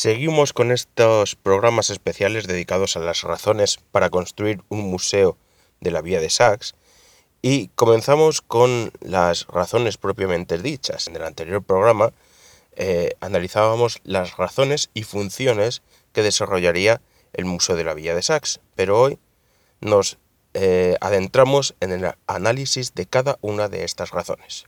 Seguimos con estos programas especiales dedicados a las razones para construir un museo de la vía de Sachs y comenzamos con las razones propiamente dichas. En el anterior programa eh, analizábamos las razones y funciones que desarrollaría el Museo de la Villa de Sachs, pero hoy nos eh, adentramos en el análisis de cada una de estas razones.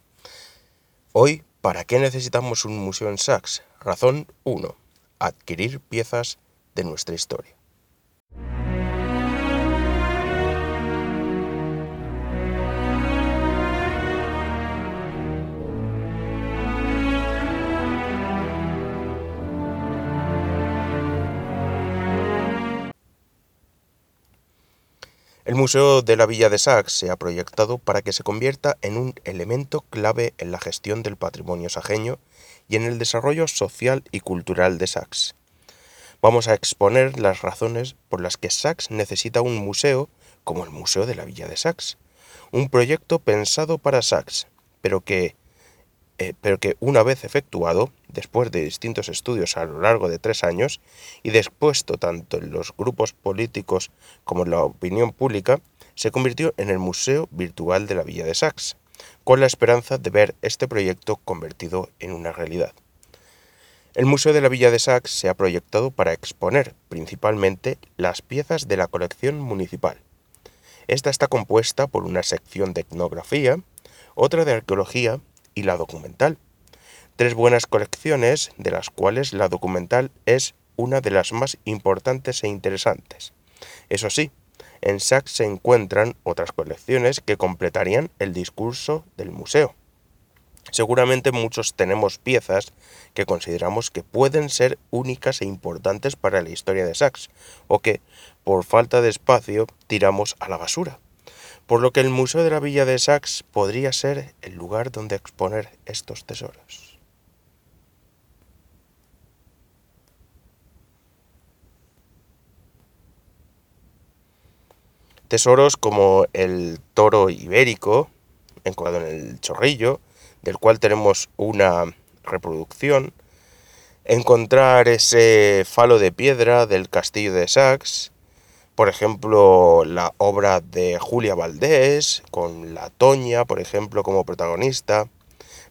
Hoy, ¿para qué necesitamos un museo en Sachs? Razón 1. Adquirir piezas de nuestra historia. El Museo de la Villa de Sax se ha proyectado para que se convierta en un elemento clave en la gestión del patrimonio sajeño y en el desarrollo social y cultural de Sax. Vamos a exponer las razones por las que Sax necesita un museo como el Museo de la Villa de Sax, un proyecto pensado para Sax, pero que eh, pero que una vez efectuado, después de distintos estudios a lo largo de tres años, y después tanto en los grupos políticos como en la opinión pública, se convirtió en el Museo Virtual de la Villa de Sax, con la esperanza de ver este proyecto convertido en una realidad. El Museo de la Villa de Sax se ha proyectado para exponer principalmente las piezas de la colección municipal. Esta está compuesta por una sección de etnografía, otra de arqueología y la documental. Tres buenas colecciones, de las cuales la documental es una de las más importantes e interesantes. Eso sí, en Sachs se encuentran otras colecciones que completarían el discurso del museo. Seguramente muchos tenemos piezas que consideramos que pueden ser únicas e importantes para la historia de Sachs, o que, por falta de espacio, tiramos a la basura por lo que el Museo de la Villa de Sax podría ser el lugar donde exponer estos tesoros. Tesoros como el toro ibérico, encuadrado en el chorrillo, del cual tenemos una reproducción, encontrar ese falo de piedra del castillo de Sax, por ejemplo, la obra de Julia Valdés, con la Toña, por ejemplo, como protagonista,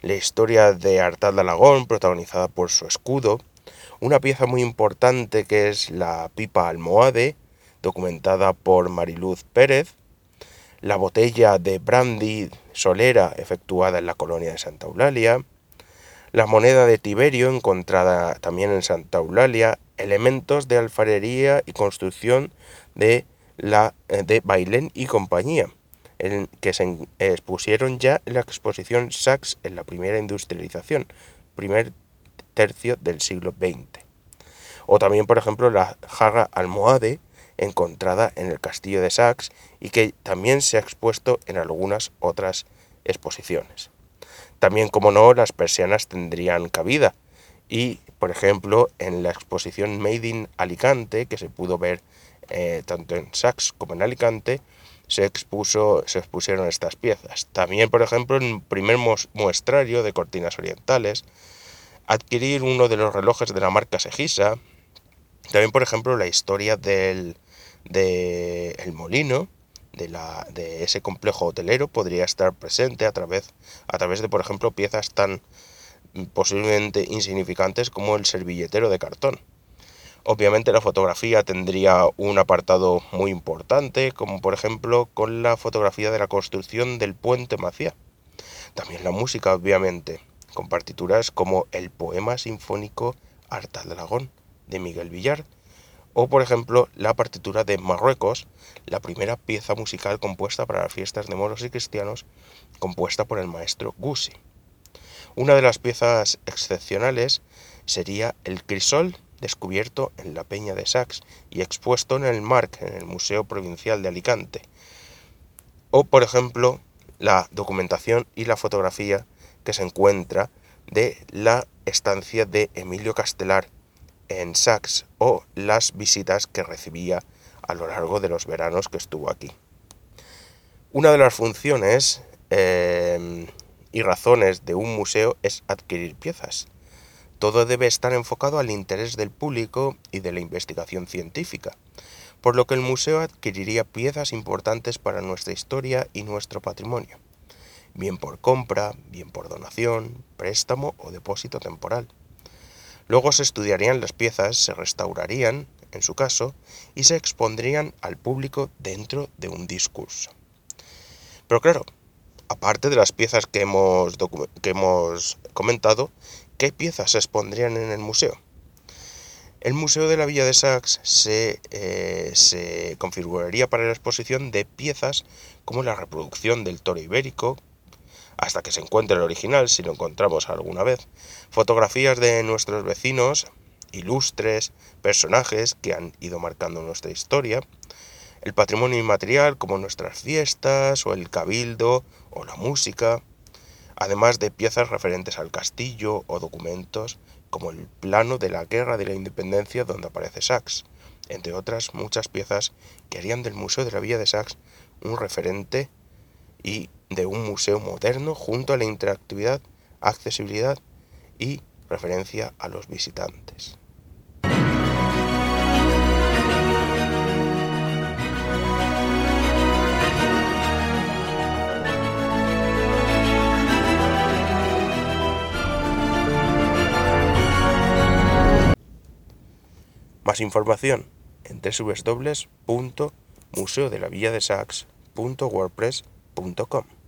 la historia de Artal de Alagón, protagonizada por su escudo, una pieza muy importante que es la pipa almohade, documentada por Mariluz Pérez, la botella de brandy solera efectuada en la colonia de Santa Eulalia, la moneda de Tiberio encontrada también en Santa Eulalia, elementos de alfarería y construcción de, la, eh, de Bailén y compañía, en, que se expusieron ya en la exposición Sachs en la primera industrialización, primer tercio del siglo XX. O también, por ejemplo, la jarra almohade, encontrada en el castillo de Sachs y que también se ha expuesto en algunas otras exposiciones. También, como no, las persianas tendrían cabida y, por ejemplo, en la exposición Made in Alicante, que se pudo ver eh, tanto en Sachs como en Alicante, se, expuso, se expusieron estas piezas. También, por ejemplo, en el primer muestrario de cortinas orientales, adquirir uno de los relojes de la marca Segisa. También, por ejemplo, la historia del de el molino, de, la, de ese complejo hotelero, podría estar presente a través, a través de, por ejemplo, piezas tan posiblemente insignificantes como el servilletero de cartón. Obviamente la fotografía tendría un apartado muy importante, como por ejemplo con la fotografía de la construcción del puente Maciá. También la música, obviamente, con partituras como el poema sinfónico Arta de Aragón de Miguel Villar, o por ejemplo la partitura de Marruecos, la primera pieza musical compuesta para las fiestas de moros y cristianos, compuesta por el maestro Gussi. Una de las piezas excepcionales sería el crisol descubierto en la Peña de Sax y expuesto en el Marc, en el Museo Provincial de Alicante. O, por ejemplo, la documentación y la fotografía que se encuentra de la estancia de Emilio Castelar en Sax o las visitas que recibía a lo largo de los veranos que estuvo aquí. Una de las funciones eh, y razones de un museo es adquirir piezas todo debe estar enfocado al interés del público y de la investigación científica, por lo que el museo adquiriría piezas importantes para nuestra historia y nuestro patrimonio, bien por compra, bien por donación, préstamo o depósito temporal. Luego se estudiarían las piezas, se restaurarían, en su caso, y se expondrían al público dentro de un discurso. Pero claro, aparte de las piezas que hemos, comentado, ¿qué piezas se expondrían en el museo? El Museo de la Villa de Sax se, eh, se, configuraría para la exposición de piezas como la reproducción del toro ibérico, hasta que se encuentre el original, si lo encontramos alguna vez, fotografías de nuestros vecinos, ilustres, personajes que han ido marcando nuestra historia, el patrimonio inmaterial como nuestras fiestas o el cabildo o la música, además de piezas referentes al castillo o documentos como el plano de la Guerra de la Independencia donde aparece Sax, entre otras muchas piezas que harían del Museo de la Villa de Sax un referente y de un museo moderno junto a la interactividad, accesibilidad y referencia a los visitantes. Más información en www.museodelavilladesax.wordpress.com